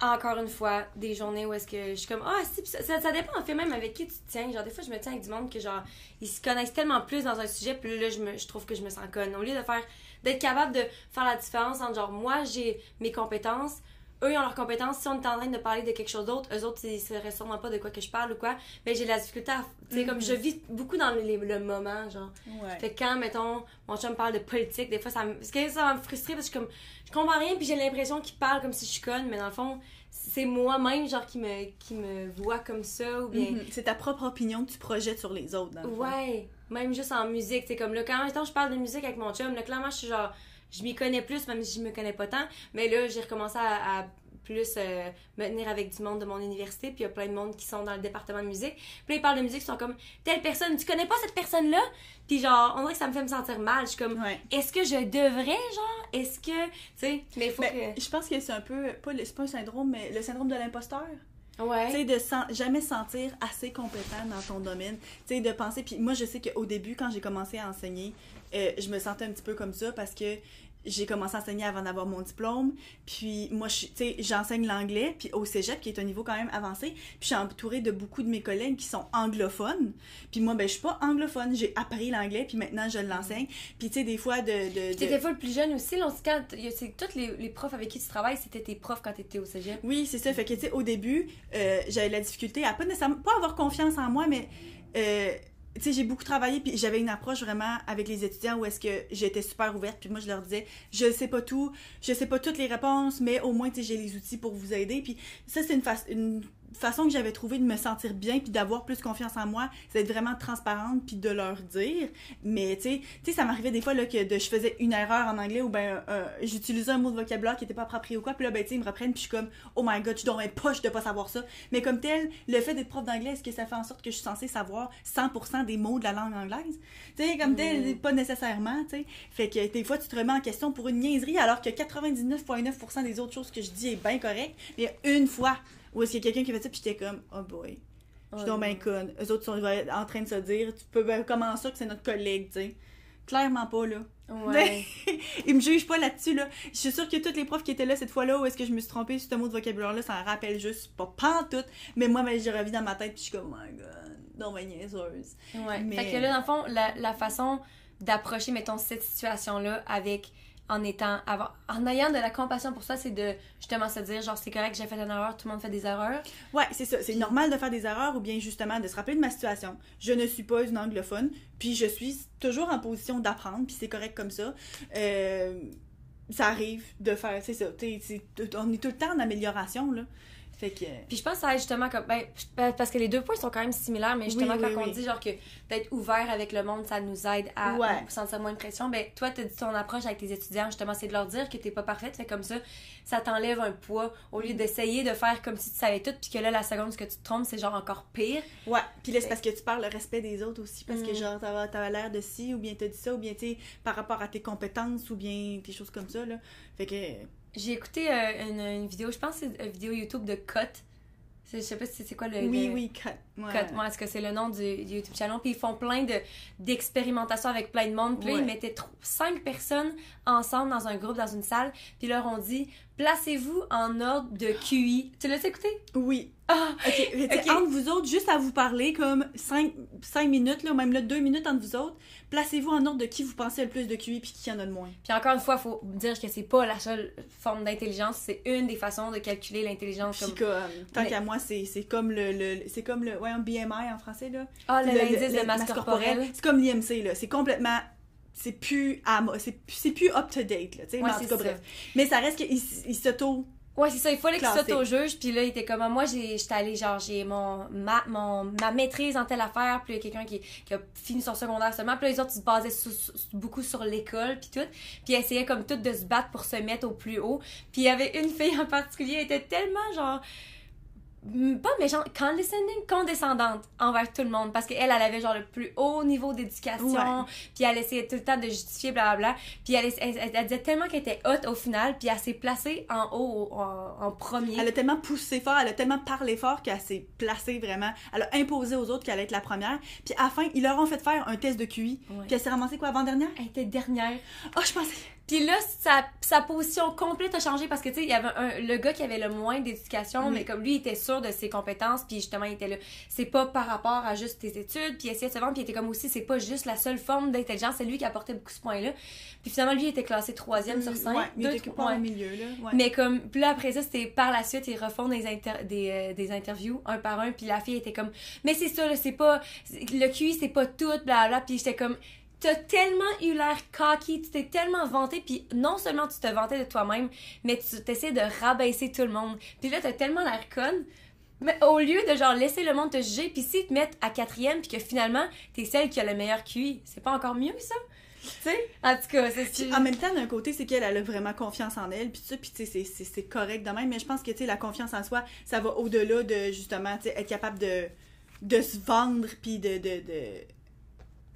[SPEAKER 1] encore une fois, des journées où est-ce que je suis comme, ah, si, puis ça, ça, ça dépend en fait même avec qui tu te tiens. Genre, des fois, je me tiens avec du monde que, genre, ils se connaissent tellement plus dans un sujet, puis là, je, me, je trouve que je me sens conne. Au lieu de faire. d'être capable de faire la différence entre, genre, moi, j'ai mes compétences. Eux, ils ont leurs compétences. Si on est en train de parler de quelque chose d'autre, eux autres, ils ne sauraient sûrement pas de quoi que je parle ou quoi. Mais j'ai la difficulté à. Tu sais, comme
[SPEAKER 2] Mhm.
[SPEAKER 1] je vis beaucoup dans le, le moment, genre.
[SPEAKER 2] Ouais.
[SPEAKER 1] Fait que quand, mettons, mon chum parle de politique, des fois, ça me, ça va me frustrer parce que comme, je comprends rien, puis j'ai l'impression qu'il parle comme si je suis conne, mais dans le fond, c'est moi-même, genre, qui me, qui me voit comme ça, ou bien.
[SPEAKER 2] Mhm. C'est ta propre opinion que tu projettes sur les autres, dans le fond.
[SPEAKER 1] Ouais, même juste en musique, c'est comme là, quand mettons, je parle de musique avec mon chum, là, clairement, je suis genre, je m'y connais plus, même si je me connais pas tant, mais là, j'ai recommencé à, à plus euh, me tenir avec du monde de mon université, puis il y a plein de monde qui sont dans le département de musique. Puis là, ils parlent de musique, ils sont comme, telle personne, tu connais pas cette personne-là? Puis genre, on dirait que ça me fait me sentir mal. Je suis comme,
[SPEAKER 2] Ouais.
[SPEAKER 1] est-ce que je devrais, genre, est-ce que, tu sais, mais il faut
[SPEAKER 2] Ben, je pense que c'est un peu, pas le- c'est pas un syndrome, mais le syndrome de l'imposteur.
[SPEAKER 1] que. Ouais.
[SPEAKER 2] Tu sais, de sen- jamais se sentir assez compétent dans ton domaine. Tu sais, de penser. Puis moi, je sais qu'au début, quand j'ai commencé à enseigner, euh, je me sentais un petit peu comme ça parce que j'ai commencé à enseigner avant d'avoir mon diplôme. Puis moi, je, tu sais, j'enseigne l'anglais, puis au cégep, qui est un niveau quand même avancé. Puis je suis entourée de beaucoup de mes collègues qui sont anglophones. Puis moi, ben, je suis pas anglophone. J'ai appris l'anglais, puis maintenant, je l'enseigne. Puis tu sais, des fois, de. de, de-
[SPEAKER 1] t'étais full plus jeune aussi, là, quand, c'est tous les, les profs avec qui tu travailles, c'était tes profs quand t'étais au cégep.
[SPEAKER 2] Oui, c'est ça. Fait que, tu sais, au début, euh, j'avais la difficulté à pas nécessairement, pas avoir confiance en moi, mais, euh, tu sais, j'ai beaucoup travaillé, puis j'avais une approche vraiment avec les étudiants où est-ce que j'étais super ouverte, puis moi, je leur disais, je sais pas tout, je sais pas toutes les réponses, mais au moins, tu sais, j'ai les outils pour vous aider. Puis ça, c'est une, fa- une façon que j'avais trouvé de me sentir bien, puis d'avoir plus confiance en moi, c'est d'être vraiment transparente, puis de leur dire. Mais, tu sais, tu ça m'arrivait des fois, là, que de- je faisais une erreur en anglais, ou ben, euh, j'utilisais un mot de vocabulaire qui était pas approprié ou quoi, puis là, ben, tu sais, ils me reprennent, puis je suis comme, oh my god, je dois être poche de pas savoir ça. Mais comme tel, le fait d'être prof d'anglais, est-ce que ça fait en sorte que je suis censée savoir 100% des mots de la langue anglaise? Tu sais, comme tel,
[SPEAKER 1] Mm.
[SPEAKER 2] pas nécessairement, tu sais. Fait que des fois, tu te remets en question pour une niaiserie, alors que 99,9% des autres choses que je dis est bien correct. Mais une fois où est-ce qu'il y a quelqu'un qui fait ça, puis j'étais comme, oh boy. Je suis
[SPEAKER 1] Oh,
[SPEAKER 2] donc bien conne. Eux autres sont en train de se dire, tu peux ben, comment ça que c'est notre collègue, tu sais? Clairement pas, là.
[SPEAKER 1] Ouais. [laughs]
[SPEAKER 2] Ils me jugent pas là-dessus, là. Je suis sûre que tous les profs qui étaient là cette fois-là, où est-ce que je me suis trompée sur ce mot de vocabulaire-là, ça en rappelle juste pas pantoute. Mais moi, ben, j'ai revu dans ma tête, puis je suis comme, oh my god, non, mais niaiseuse.
[SPEAKER 1] Ouais.
[SPEAKER 2] Mais-
[SPEAKER 1] Fait que là, dans le fond, la, la façon d'approcher, mettons, cette situation-là avec. En étant. en ayant de la compassion pour ça, c'est de justement se dire, genre, c'est correct, j'ai fait une erreur, tout le monde fait des erreurs.
[SPEAKER 2] Ouais, c'est ça. C'est normal de faire des erreurs ou bien justement de se rappeler de ma situation. Je ne suis pas une anglophone, puis je suis toujours en position d'apprendre, puis c'est correct comme ça. Euh, ça arrive de faire, c'est ça. t'sais, on est tout le temps en amélioration, là. Fait que.
[SPEAKER 1] Puis je pense que ça aide justement comme. Ben, parce que les deux points sont quand même similaires, mais justement,
[SPEAKER 2] Oui,
[SPEAKER 1] quand
[SPEAKER 2] oui,
[SPEAKER 1] on
[SPEAKER 2] oui.
[SPEAKER 1] dit genre que d'être ouvert avec le monde, ça nous aide à
[SPEAKER 2] Ouais.
[SPEAKER 1] sentir moins de pression. Ben, toi, tu dit ton approche avec tes étudiants, justement, c'est de leur dire que t'es pas parfaite. Fait comme ça, ça t'enlève un poids au lieu d'essayer de faire comme si tu savais tout, puis que là, la seconde que tu te trompes, c'est genre encore pire.
[SPEAKER 2] Ouais, puis là, c'est parce que tu parles le respect des autres aussi, parce que
[SPEAKER 1] Mhm.
[SPEAKER 2] genre, t'as l'air de ci, ou bien t'as dit ça, ou bien, tu sais, par rapport à tes compétences, ou bien des choses comme ça, là. Fait que.
[SPEAKER 1] J'ai écouté euh, une, une vidéo, je pense que c'est une vidéo YouTube de Cut. Je sais pas si c'est quoi le.
[SPEAKER 2] Oui,
[SPEAKER 1] le-
[SPEAKER 2] oui, cut. Ouais.
[SPEAKER 1] Cut. Ouais, est-ce que c'est le nom du, du YouTube channel? Puis ils font plein de d'expérimentations avec plein de monde. Puis là, ils mettaient cinq personnes ensemble dans un groupe, dans une salle. Puis leur ont dit, placez-vous en ordre de QI. Tu l'as écouté?
[SPEAKER 2] Oui.
[SPEAKER 1] Ah!
[SPEAKER 2] Entre vous autres, juste à vous parler comme 5, minutes, là, ou même là, 2 minutes entre vous autres, placez-vous en ordre de qui vous pensez le plus de QI puis qui en a le moins.
[SPEAKER 1] Puis encore une fois, faut dire que c'est pas la seule forme d'intelligence, c'est une des façons de calculer l'intelligence. Comme...
[SPEAKER 2] comme, tant
[SPEAKER 1] Mais-
[SPEAKER 2] qu'à moi, c'est comme le, le- c'est comme le, ouais, un BMI en français, là.
[SPEAKER 1] Ah, l'indice de
[SPEAKER 2] le-
[SPEAKER 1] masse corporelle.
[SPEAKER 2] C'est comme l'IMC, là. C'est complètement, c'est plus à, mo- c'est plus- up to date, là, tu sais,
[SPEAKER 1] Ouais,
[SPEAKER 2] mais en tout cas,
[SPEAKER 1] ça.
[SPEAKER 2] bref. Mais ça reste qu'il il s'auto,
[SPEAKER 1] Ouais, c'est ça, il fallait qu'il
[SPEAKER 2] Classé.
[SPEAKER 1] s'auto-juge, puis là, il était comme, moi, j'ai- j'étais allée, genre, j'ai mon ma, mon, ma maîtrise en telle affaire, puis il y a quelqu'un qui, qui a fini son secondaire seulement, puis là, les autres, ils se basaient sous- sous- beaucoup sur l'école, puis tout, puis ils essayaient comme tout de se battre pour se mettre au plus haut, puis il y avait une fille en particulier, elle était tellement, genre, pas méchante, condescending, condescendante envers tout le monde, parce qu'elle, elle avait, genre, le plus haut niveau d'éducation, puis elle essayait tout le temps de justifier, blablabla. Puis elle, elle, elle- elle disait tellement qu'elle était haute au final, puis elle s'est placée en haut, au- en, en premier.
[SPEAKER 2] elle a tellement poussé fort, elle a tellement parlé fort qu'elle s'est placée vraiment. Elle a imposé aux autres qu'elle allait être la première. Puis à la fin, ils leur ont fait faire un test de QI.
[SPEAKER 1] Ouais.
[SPEAKER 2] Puis elle s'est ramassée quoi, avant-dernière?
[SPEAKER 1] Elle était dernière.
[SPEAKER 2] Oh, je pensais.
[SPEAKER 1] Puis là, sa, sa position complète a changé parce que, tu sais, il y avait un, le gars qui avait le moins d'éducation,
[SPEAKER 2] Oui.
[SPEAKER 1] mais comme lui, il était sûr de ses compétences, puis justement, il était là. C'est pas par rapport à juste tes études, puis il essayait de se vendre, puis il était comme aussi, c'est pas juste la seule forme d'intelligence, c'est lui qui apportait beaucoup ce point-là. Puis finalement, lui, il était classé troisième sur cinq.
[SPEAKER 2] Ouais, il
[SPEAKER 1] Deux,
[SPEAKER 2] était
[SPEAKER 1] trois- ouais.
[SPEAKER 2] milieu, là. Ouais.
[SPEAKER 1] Mais comme, puis là, après ça, c'était par la suite, ils refont des, inter- des, euh, des interviews, un par un, puis la fille était comme, mais c'est ça, là, c'est pas, le QI, c'est pas tout, blablabla, puis j'étais comme, t'as tellement eu l'air cocky, tu t'es tellement vanté, puis non seulement tu te vantais de toi-même, mais tu t'essayais de rabaisser tout le monde. Puis là, t'as tellement l'air conne, mais au lieu de genre laisser le monde te juger, puis s'ils te mettent à quatrième, puis que finalement, t'es celle qui a le meilleur QI, c'est pas encore mieux, ça? Tu sais? En tout cas, c'est
[SPEAKER 2] en même temps, d'un côté, c'est qu'elle elle a vraiment confiance en elle, puis ça, puis tu sais, c'est- correct de même, mais je pense que, tu sais, la confiance en soi, ça va au-delà de, justement, tu sais, être capable de, de se vendre, puis de, de, de,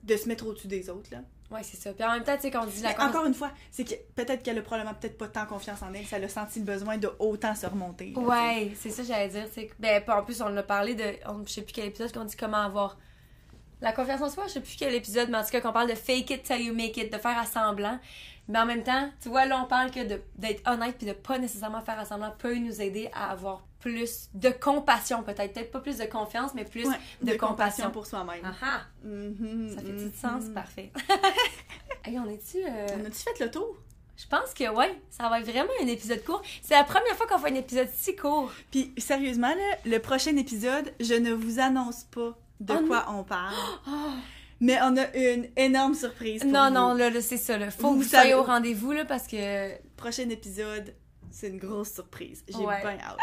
[SPEAKER 2] de se mettre au-dessus des autres, là.
[SPEAKER 1] Ouais, c'est ça. Puis en même temps, tu sais, quand on dit la confiance-
[SPEAKER 2] encore une fois, c'est que peut-être qu'elle a probablement peut-être pas tant confiance en elle, ça a senti le besoin de autant se remonter. là.
[SPEAKER 1] Ouais, c'est ça j'allais dire. c'est Ben, en plus, on a parlé de. on- je sais plus quel épisode qu'on dit comment avoir. La confiance en soi, je sais plus quel épisode, mais en tout cas, qu'on parle de fake it till you make it, de faire à semblant. Mais en même temps, tu vois, là, on parle que de- d'être honnête puis de pas nécessairement faire à semblant peut nous aider à avoir plus de compassion, peut-être. Peut-être pas plus de confiance, mais plus
[SPEAKER 2] Ouais,
[SPEAKER 1] de, compassion.
[SPEAKER 2] pour soi-même.
[SPEAKER 1] Ah ah!
[SPEAKER 2] Mhm,
[SPEAKER 1] Ça fait
[SPEAKER 2] mhm.
[SPEAKER 1] tout sens, parfait. [laughs] hey, on est-tu. euh,
[SPEAKER 2] On a-tu fait le tour?
[SPEAKER 1] Je pense que ouais, ça va être vraiment un épisode court. C'est la première fois qu'on fait un épisode si court.
[SPEAKER 2] Puis sérieusement, là, le prochain épisode, je ne vous annonce pas de
[SPEAKER 1] Oh
[SPEAKER 2] quoi on parle. [gasps] Mais on a une énorme surprise. pour
[SPEAKER 1] Non,
[SPEAKER 2] vous.
[SPEAKER 1] non, là, là, c'est ça. Là. Faut
[SPEAKER 2] Vous
[SPEAKER 1] que vous soyez au rendez-vous là, parce que
[SPEAKER 2] Prochain épisode, c'est une grosse surprise. J'ai
[SPEAKER 1] Ouais.
[SPEAKER 2] bien hâte.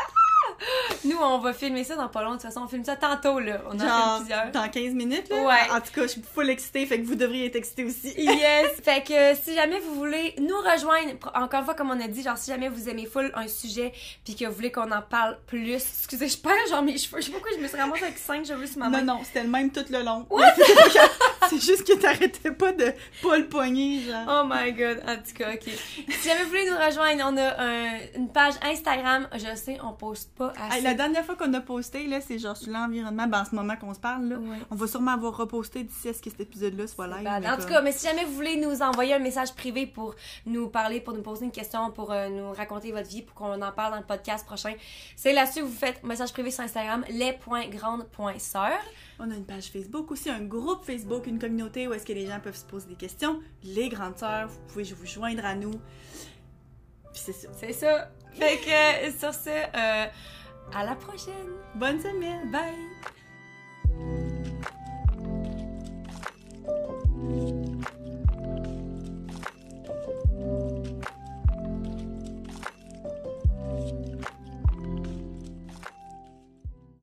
[SPEAKER 2] [laughs]
[SPEAKER 1] nous, on va filmer ça dans pas long. De toute façon, on filme ça tantôt. Là. On en
[SPEAKER 2] Genre,
[SPEAKER 1] fait plusieurs.
[SPEAKER 2] dans 15 minutes, là?
[SPEAKER 1] Ouais.
[SPEAKER 2] En tout cas, je suis full excitée, fait que vous devriez être excitée aussi. [laughs]
[SPEAKER 1] Yes! fait que si jamais vous voulez nous rejoindre, encore une fois, comme on a dit, genre si jamais vous aimez full un sujet puis que vous voulez qu'on en parle plus, excusez, je perds genre mes cheveux. Je sais pas pourquoi je me suis ramassée avec 5 cheveux sur ma main.
[SPEAKER 2] Non, non, c'était le même tout le long. [laughs] C'est juste que t'arrêtais pas de pas le poignet, genre.
[SPEAKER 1] Oh my god, en tout cas, ok. Si jamais vous voulez nous rejoindre, on a un- une page Instagram. Je sais, on poste pas assez.
[SPEAKER 2] Hey, la dernière fois qu'on a posté, là, c'est genre sur l'environnement, ben, en ce moment qu'on se parle, là.
[SPEAKER 1] Ouais.
[SPEAKER 2] On va sûrement avoir reposté d'ici à ce que cet épisode-là soit live.
[SPEAKER 1] En tout cas, mais si jamais vous voulez nous envoyer un message privé pour nous parler, pour nous poser une question, pour euh, nous raconter votre vie, pour qu'on en parle dans le podcast prochain, c'est là-dessus que vous faites message privé sur Instagram, les.grandes.sœurs.
[SPEAKER 2] On a une page Facebook aussi, un groupe Facebook, une communauté où est-ce que les gens peuvent se poser des questions. Les grandes sœurs, vous pouvez vous joindre à nous. Puis c'est ça.
[SPEAKER 1] C'est ça. Fait que sur ce, euh, à la prochaine.
[SPEAKER 2] Bonne semaine.
[SPEAKER 1] Bye.